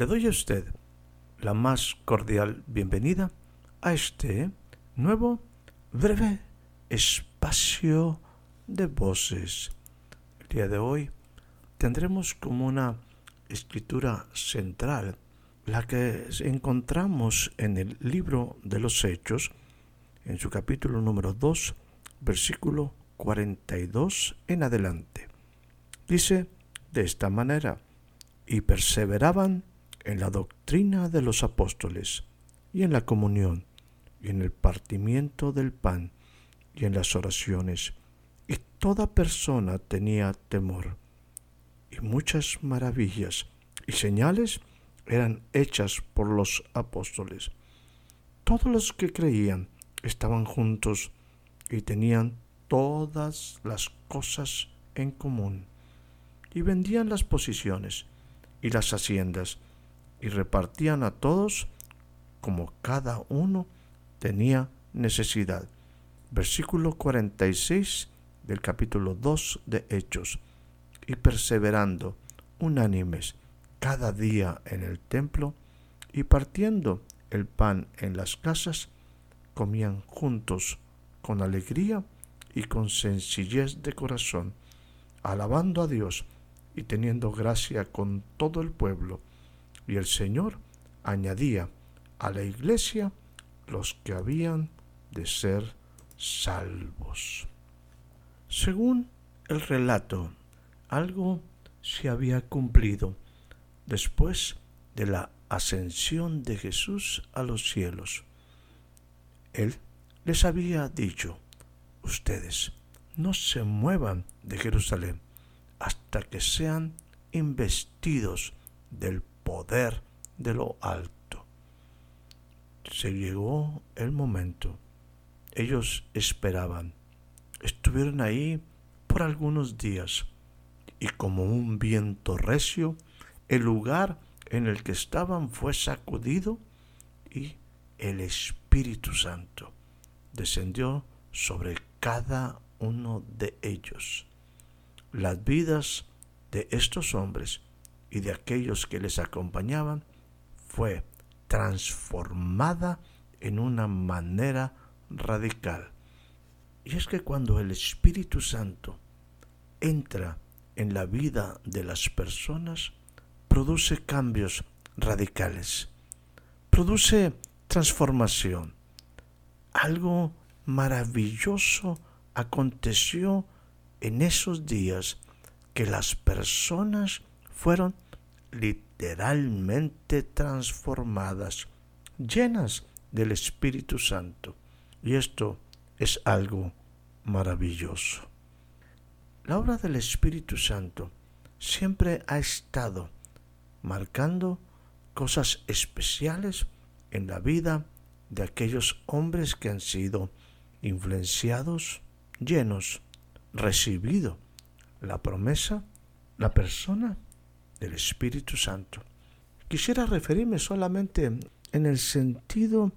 Le doy a usted la más cordial bienvenida a este nuevo breve espacio de voces. El día de hoy tendremos como una escritura central la que encontramos en el libro de los Hechos, en su capítulo número 2, versículo 42 en adelante. Dice de esta manera, y perseveraban en la doctrina de los apóstoles, y en la comunión, y en el partimiento del pan, y en las oraciones, y toda persona tenía temor. Y muchas maravillas y señales eran hechas por los apóstoles. Todos los que creían estaban juntos y tenían todas las cosas en común, y vendían las posiciones y las haciendas, y repartían a todos como cada uno tenía necesidad. Versículo 46 del capítulo 2 de Hechos. Y perseverando unánimes cada día en el templo y partiendo el pan en las casas, comían juntos con alegría y con sencillez de corazón, alabando a Dios y teniendo gracia con todo el pueblo y el Señor añadía a la iglesia los que habían de ser salvos. Según el relato, algo se había cumplido después de la ascensión de Jesús a los cielos. Él les había dicho, ustedes no se muevan de Jerusalén hasta que sean investidos del poder de lo alto. Se llegó el momento. Ellos esperaban. Estuvieron ahí por algunos días y como un viento recio, el lugar en el que estaban fue sacudido y el Espíritu Santo descendió sobre cada uno de ellos. Las vidas de estos hombres y de aquellos que les acompañaban fue transformada en una manera radical. Y es que cuando el Espíritu Santo entra en la vida de las personas, produce cambios radicales, produce transformación. Algo maravilloso aconteció en esos días que las personas fueron literalmente transformadas, llenas del Espíritu Santo. Y esto es algo maravilloso. La obra del Espíritu Santo siempre ha estado marcando cosas especiales en la vida de aquellos hombres que han sido influenciados, llenos, recibido la promesa, la persona del Espíritu Santo. Quisiera referirme solamente en el sentido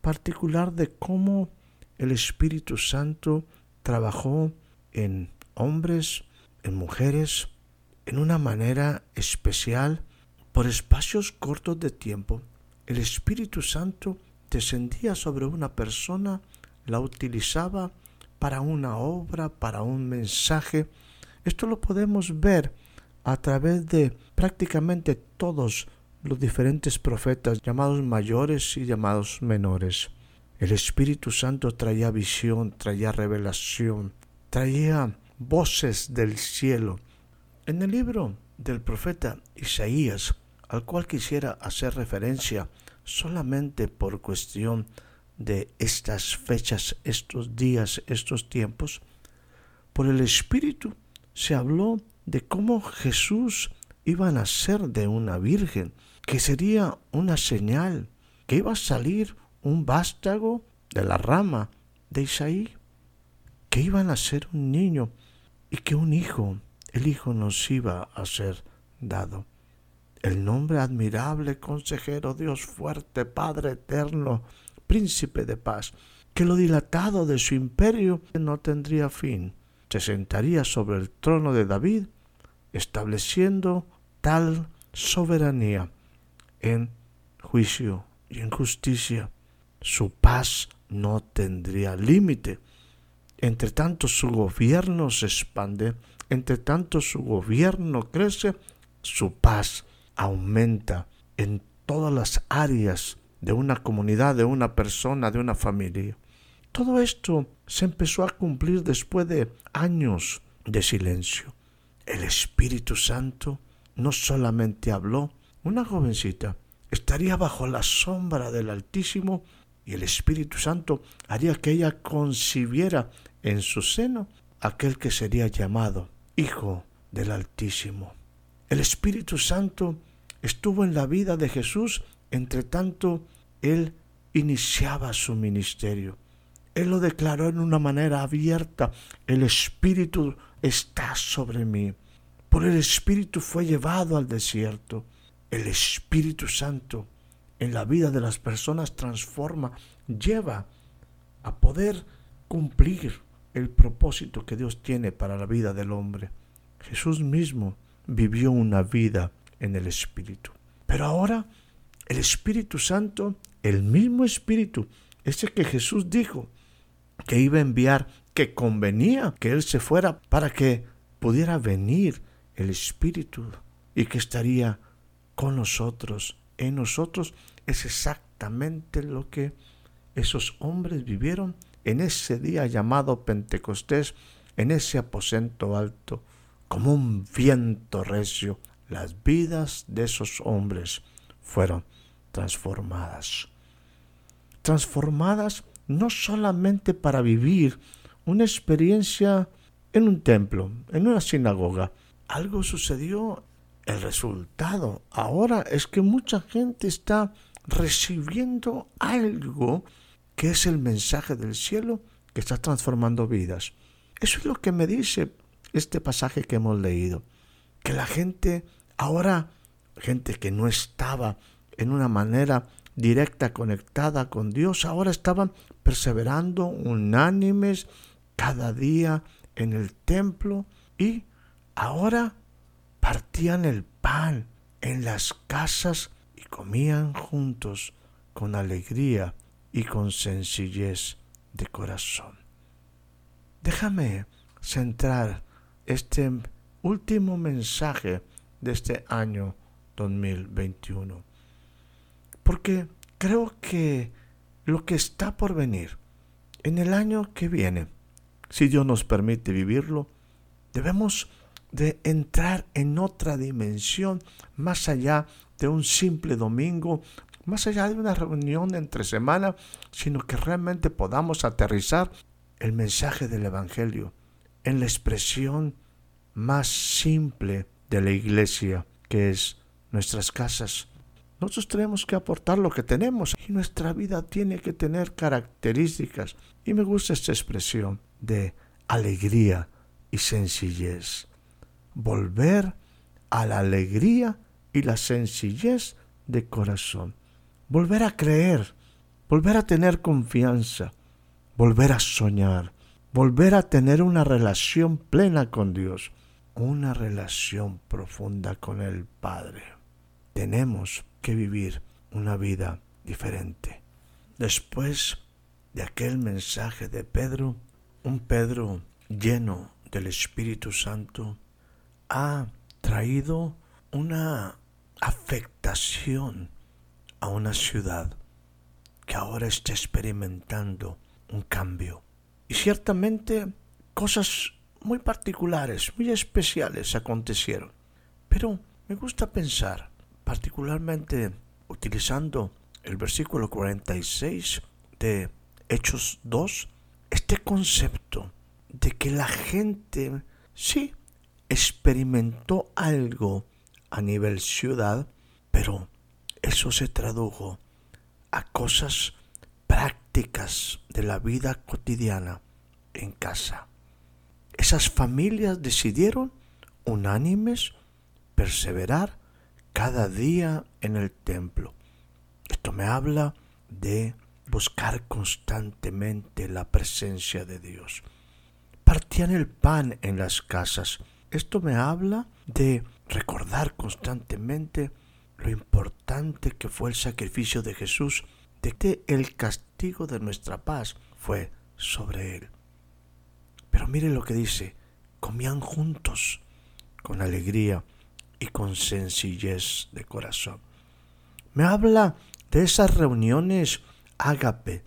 particular de cómo el Espíritu Santo trabajó en hombres, en mujeres, en una manera especial, por espacios cortos de tiempo. El Espíritu Santo descendía sobre una persona, la utilizaba para una obra, para un mensaje. Esto lo podemos ver a través de prácticamente todos los diferentes profetas, llamados mayores y llamados menores. El Espíritu Santo traía visión, traía revelación, traía voces del cielo. En el libro del profeta Isaías, al cual quisiera hacer referencia solamente por cuestión de estas fechas, estos días, estos tiempos, por el Espíritu se habló de cómo Jesús iba a nacer de una virgen, que sería una señal, que iba a salir un vástago de la rama de Isaí, que iba a nacer un niño y que un hijo, el hijo nos iba a ser dado. El nombre admirable, consejero, Dios fuerte, Padre eterno, príncipe de paz, que lo dilatado de su imperio no tendría fin. Se sentaría sobre el trono de David, estableciendo tal soberanía en juicio y en justicia. Su paz no tendría límite. Entre tanto su gobierno se expande, entre tanto su gobierno crece, su paz aumenta en todas las áreas de una comunidad, de una persona, de una familia. Todo esto se empezó a cumplir después de años de silencio. El Espíritu Santo no solamente habló, una jovencita estaría bajo la sombra del Altísimo y el Espíritu Santo haría que ella concibiera en su seno aquel que sería llamado Hijo del Altísimo. El Espíritu Santo estuvo en la vida de Jesús, entre tanto él iniciaba su ministerio. Él lo declaró en una manera abierta. El Espíritu está sobre mí. Por el Espíritu fue llevado al desierto. El Espíritu Santo en la vida de las personas transforma, lleva a poder cumplir el propósito que Dios tiene para la vida del hombre. Jesús mismo vivió una vida en el Espíritu. Pero ahora el Espíritu Santo, el mismo Espíritu, ese que Jesús dijo que iba a enviar, que convenía que Él se fuera para que pudiera venir el Espíritu y que estaría con nosotros, en nosotros, es exactamente lo que esos hombres vivieron en ese día llamado Pentecostés, en ese aposento alto, como un viento recio. Las vidas de esos hombres fueron transformadas. Transformadas no solamente para vivir una experiencia en un templo, en una sinagoga. Algo sucedió, el resultado ahora es que mucha gente está recibiendo algo que es el mensaje del cielo que está transformando vidas. Eso es lo que me dice este pasaje que hemos leído, que la gente ahora, gente que no estaba en una manera directa conectada con Dios, ahora estaban perseverando unánimes cada día en el templo y ahora partían el pan en las casas y comían juntos con alegría y con sencillez de corazón. Déjame centrar este último mensaje de este año 2021 porque creo que lo que está por venir en el año que viene, si Dios nos permite vivirlo, debemos de entrar en otra dimensión más allá de un simple domingo, más allá de una reunión entre semana, sino que realmente podamos aterrizar el mensaje del Evangelio en la expresión más simple de la iglesia, que es nuestras casas, nosotros tenemos que aportar lo que tenemos y nuestra vida tiene que tener características. Y me gusta esta expresión de alegría y sencillez. Volver a la alegría y la sencillez de corazón. Volver a creer, volver a tener confianza, volver a soñar, volver a tener una relación plena con Dios, una relación profunda con el Padre. Tenemos que vivir una vida diferente. Después de aquel mensaje de Pedro, un Pedro lleno del Espíritu Santo ha traído una afectación a una ciudad que ahora está experimentando un cambio. Y ciertamente cosas muy particulares, muy especiales acontecieron. Pero me gusta pensar particularmente utilizando el versículo 46 de Hechos 2 este concepto de que la gente sí experimentó algo a nivel ciudad, pero eso se tradujo a cosas prácticas de la vida cotidiana en casa. Esas familias decidieron unánimes perseverar cada día en el templo. Esto me habla de buscar constantemente la presencia de Dios. Partían el pan en las casas. Esto me habla de recordar constantemente lo importante que fue el sacrificio de Jesús, de que el castigo de nuestra paz fue sobre él. Pero mire lo que dice, comían juntos, con alegría y con sencillez de corazón. Me habla de esas reuniones ágape,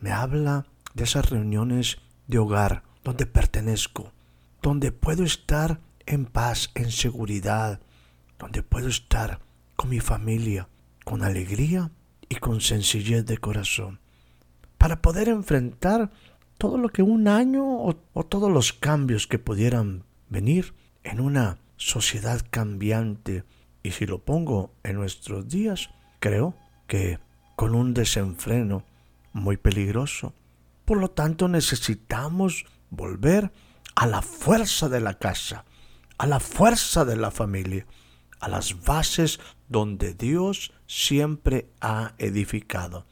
me habla de esas reuniones de hogar donde pertenezco, donde puedo estar en paz, en seguridad, donde puedo estar con mi familia, con alegría y con sencillez de corazón, para poder enfrentar todo lo que un año o, todos los cambios que pudieran venir en una sociedad cambiante. Y si lo pongo en nuestros días, creo que con un desenfreno muy peligroso. Por lo tanto, necesitamos volver a la fuerza de la casa, a la fuerza de la familia, a las bases donde Dios siempre ha edificado.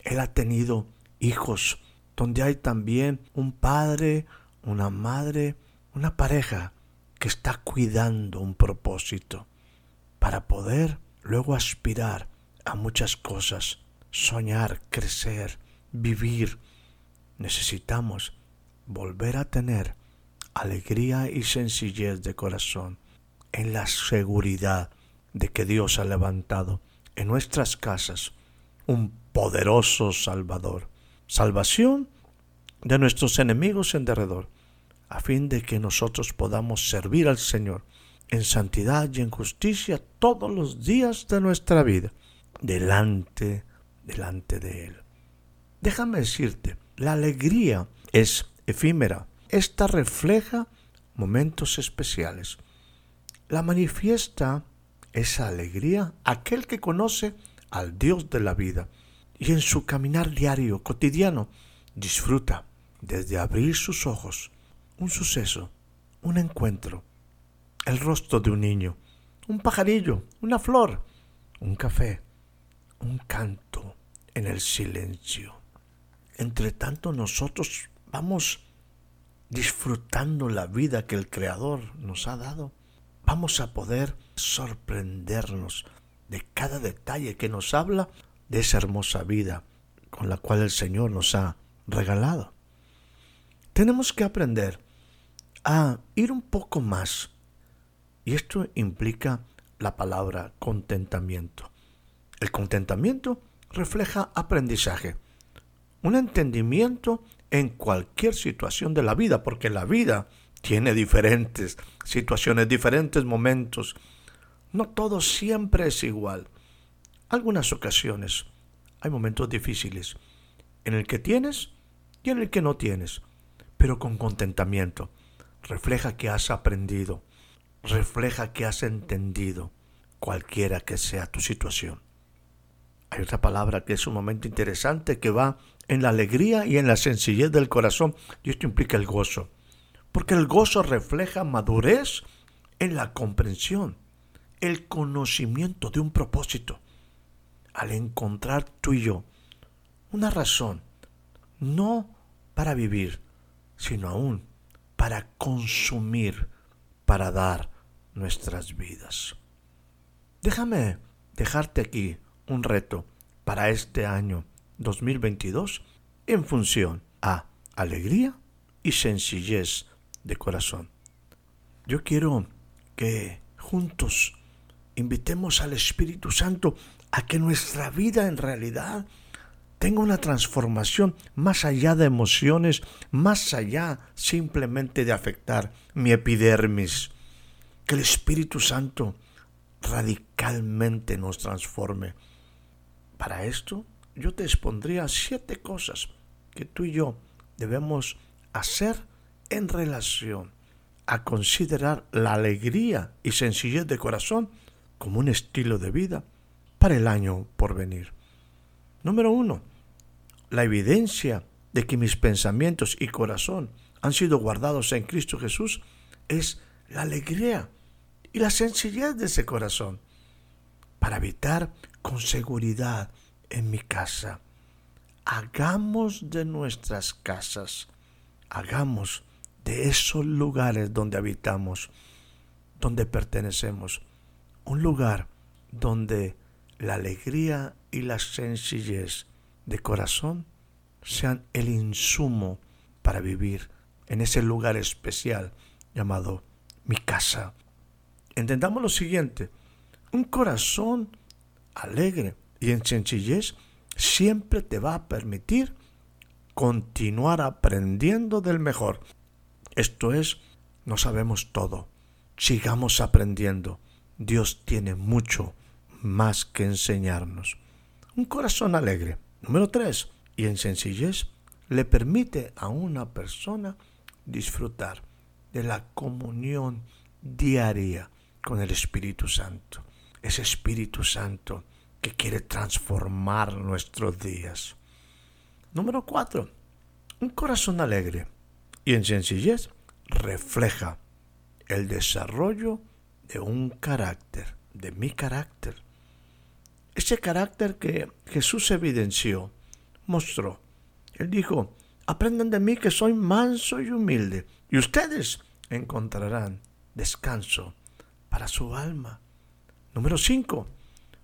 Él ha tenido hijos donde hay también un padre, una madre, una pareja que está cuidando un propósito para poder luego aspirar a muchas cosas, soñar, crecer, vivir. Necesitamos volver a tener alegría y sencillez de corazón en la seguridad de que Dios ha levantado en nuestras casas un poderoso Salvador salvación de nuestros enemigos en derredor, a fin de que nosotros podamos servir al Señor en santidad y en justicia todos los días de nuestra vida, delante, delante de Él. Déjame decirte, la alegría es efímera. Esta refleja momentos especiales. La manifiesta esa alegría aquel que conoce al Dios de la vida y en su caminar diario, cotidiano, disfruta desde abrir sus ojos un suceso, un encuentro, el rostro de un niño, un pajarillo, una flor, un café, un canto en el silencio. Entre tanto nosotros vamos disfrutando la vida que el Creador nos ha dado, vamos a poder sorprendernos de cada detalle que nos habla de esa hermosa vida con la cual el Señor nos ha regalado. Tenemos que aprender a ir un poco más. Y esto implica la palabra contentamiento. El contentamiento refleja aprendizaje, un entendimiento en cualquier situación de la vida, porque la vida tiene diferentes situaciones, diferentes momentos. No todo siempre es igual algunas ocasiones hay momentos difíciles en el que tienes y en el que no tienes, pero con contentamiento. Refleja que has aprendido, refleja que has entendido cualquiera que sea tu situación. Hay otra palabra que es un momento interesante que va en la alegría y en la sencillez del corazón y esto implica el gozo, porque el gozo refleja madurez en la comprensión, el conocimiento de un propósito. Al encontrar tú y yo una razón, no para vivir, sino aún para consumir, para dar nuestras vidas. Déjame dejarte aquí un reto para este año 2022 en función a alegría y sencillez de corazón. Yo quiero que juntos invitemos al Espíritu Santo a que nuestra vida en realidad tenga una transformación más allá de emociones, más allá simplemente de afectar mi epidermis. Que el Espíritu Santo radicalmente nos transforme. Para esto yo te expondría siete cosas que tú y yo debemos hacer en relación a considerar la alegría y sencillez de corazón como un estilo de vida para el año por venir. Número uno, la evidencia de que mis pensamientos y corazón han sido guardados en Cristo Jesús es la alegría y la sencillez de ese corazón para habitar con seguridad en mi casa. Hagamos de nuestras casas, hagamos de esos lugares donde habitamos, donde pertenecemos, un lugar donde la alegría y la sencillez de corazón sean el insumo para vivir en ese lugar especial llamado mi casa. Entendamos lo siguiente, un corazón alegre y en sencillez siempre te va a permitir continuar aprendiendo del mejor. Esto es, no sabemos todo, sigamos aprendiendo. Dios tiene mucho más que enseñarnos. Un corazón alegre. Número tres, y en sencillez, le permite a una persona disfrutar de la comunión diaria con el Espíritu Santo. Ese Espíritu Santo que quiere transformar nuestros días. Número cuatro, un corazón alegre y en sencillez refleja el desarrollo de un carácter, de mi carácter. Ese carácter que Jesús evidenció, mostró. Él dijo, aprendan de mí que soy manso y humilde, y ustedes encontrarán descanso para su alma. Número 5.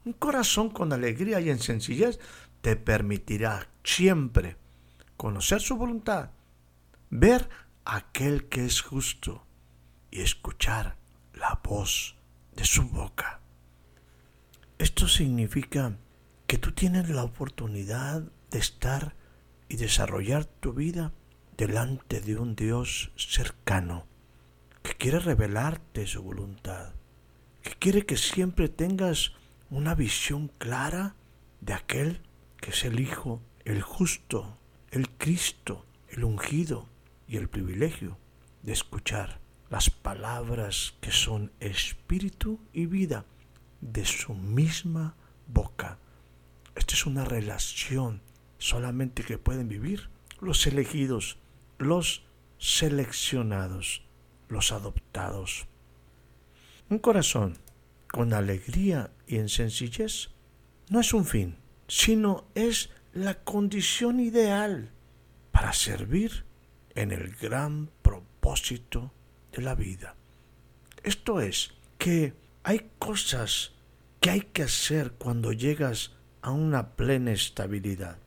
Un corazón con alegría y en sencillez te permitirá siempre conocer su voluntad, ver aquel que es justo y escuchar la voz de su boca. Esto significa que tú tienes la oportunidad de estar y desarrollar tu vida delante de un Dios cercano, que quiere revelarte su voluntad, que quiere que siempre tengas una visión clara de aquel que es el Hijo, el justo, el Cristo, el ungido y el privilegio de escuchar las palabras que son espíritu y vida de su misma boca. Esta es una relación solamente que pueden vivir los elegidos, los seleccionados, los adoptados. Un corazón con alegría y en sencillez no es un fin, sino es la condición ideal para servir en el gran propósito de la vida. Esto es que hay cosas que hay que hacer cuando llegas a una plena estabilidad.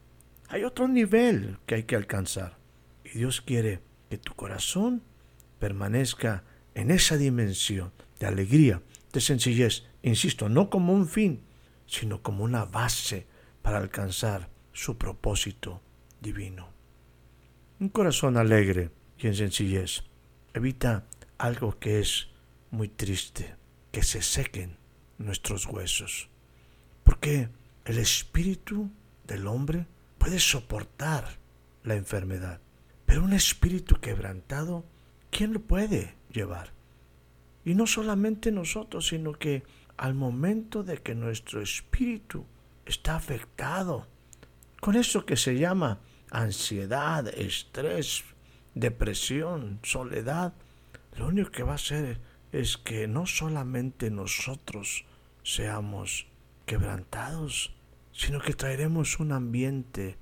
Hay otro nivel que hay que alcanzar. Y Dios quiere que tu corazón permanezca en esa dimensión de alegría, de sencillez, insisto, no como un fin, sino como una base para alcanzar su propósito divino. Un corazón alegre y en sencillez evita algo que es muy triste, que se sequen nuestros huesos. Porque el espíritu del hombre puede soportar la enfermedad. Pero un espíritu quebrantado, ¿quién lo puede llevar? Y no solamente nosotros, sino que al momento de que nuestro espíritu está afectado con eso que se llama ansiedad, estrés, depresión, soledad, lo único que va a hacer es que no solamente nosotros seamos quebrantados, sino que traeremos un ambiente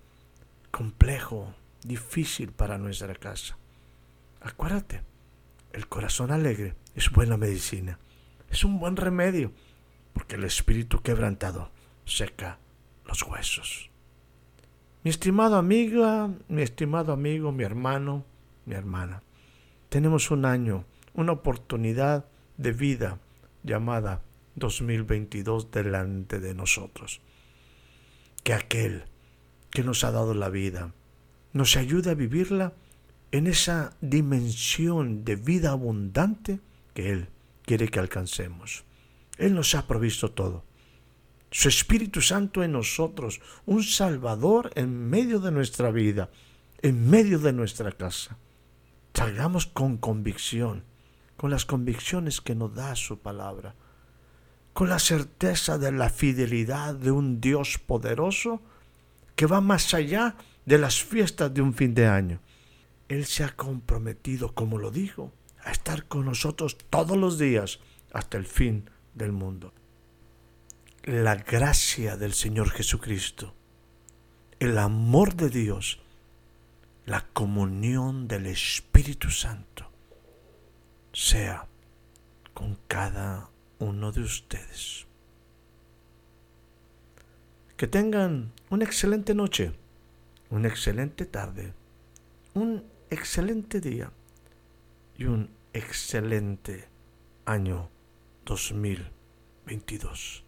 complejo, difícil para nuestra casa. Acuérdate, el corazón alegre es buena medicina, es un buen remedio, porque el espíritu quebrantado seca los huesos. Mi estimado amiga, mi estimado amigo, mi hermano, mi hermana, tenemos un año, una oportunidad de vida llamada 2022 delante de nosotros que aquel que nos ha dado la vida nos ayude a vivirla en esa dimensión de vida abundante que Él quiere que alcancemos. Él nos ha provisto todo. su Espíritu Santo en nosotros, un Salvador en medio de nuestra vida, en medio de nuestra casa. Salgamos con convicción, con las convicciones que nos da su palabra, con la certeza de la fidelidad de un Dios poderoso que va más allá de las fiestas de un fin de año. Él se ha comprometido, como lo dijo, a estar con nosotros todos los días hasta el fin del mundo la gracia del Señor Jesucristo, el amor de Dios, la comunión del Espíritu Santo sea con cada uno de ustedes. Que tengan una excelente noche, una excelente tarde, un excelente día y un excelente año 2022.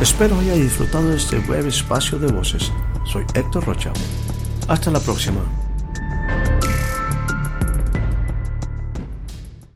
Espero haya disfrutado de este breve espacio de voces. Soy Héctor Rocha. Hasta la próxima.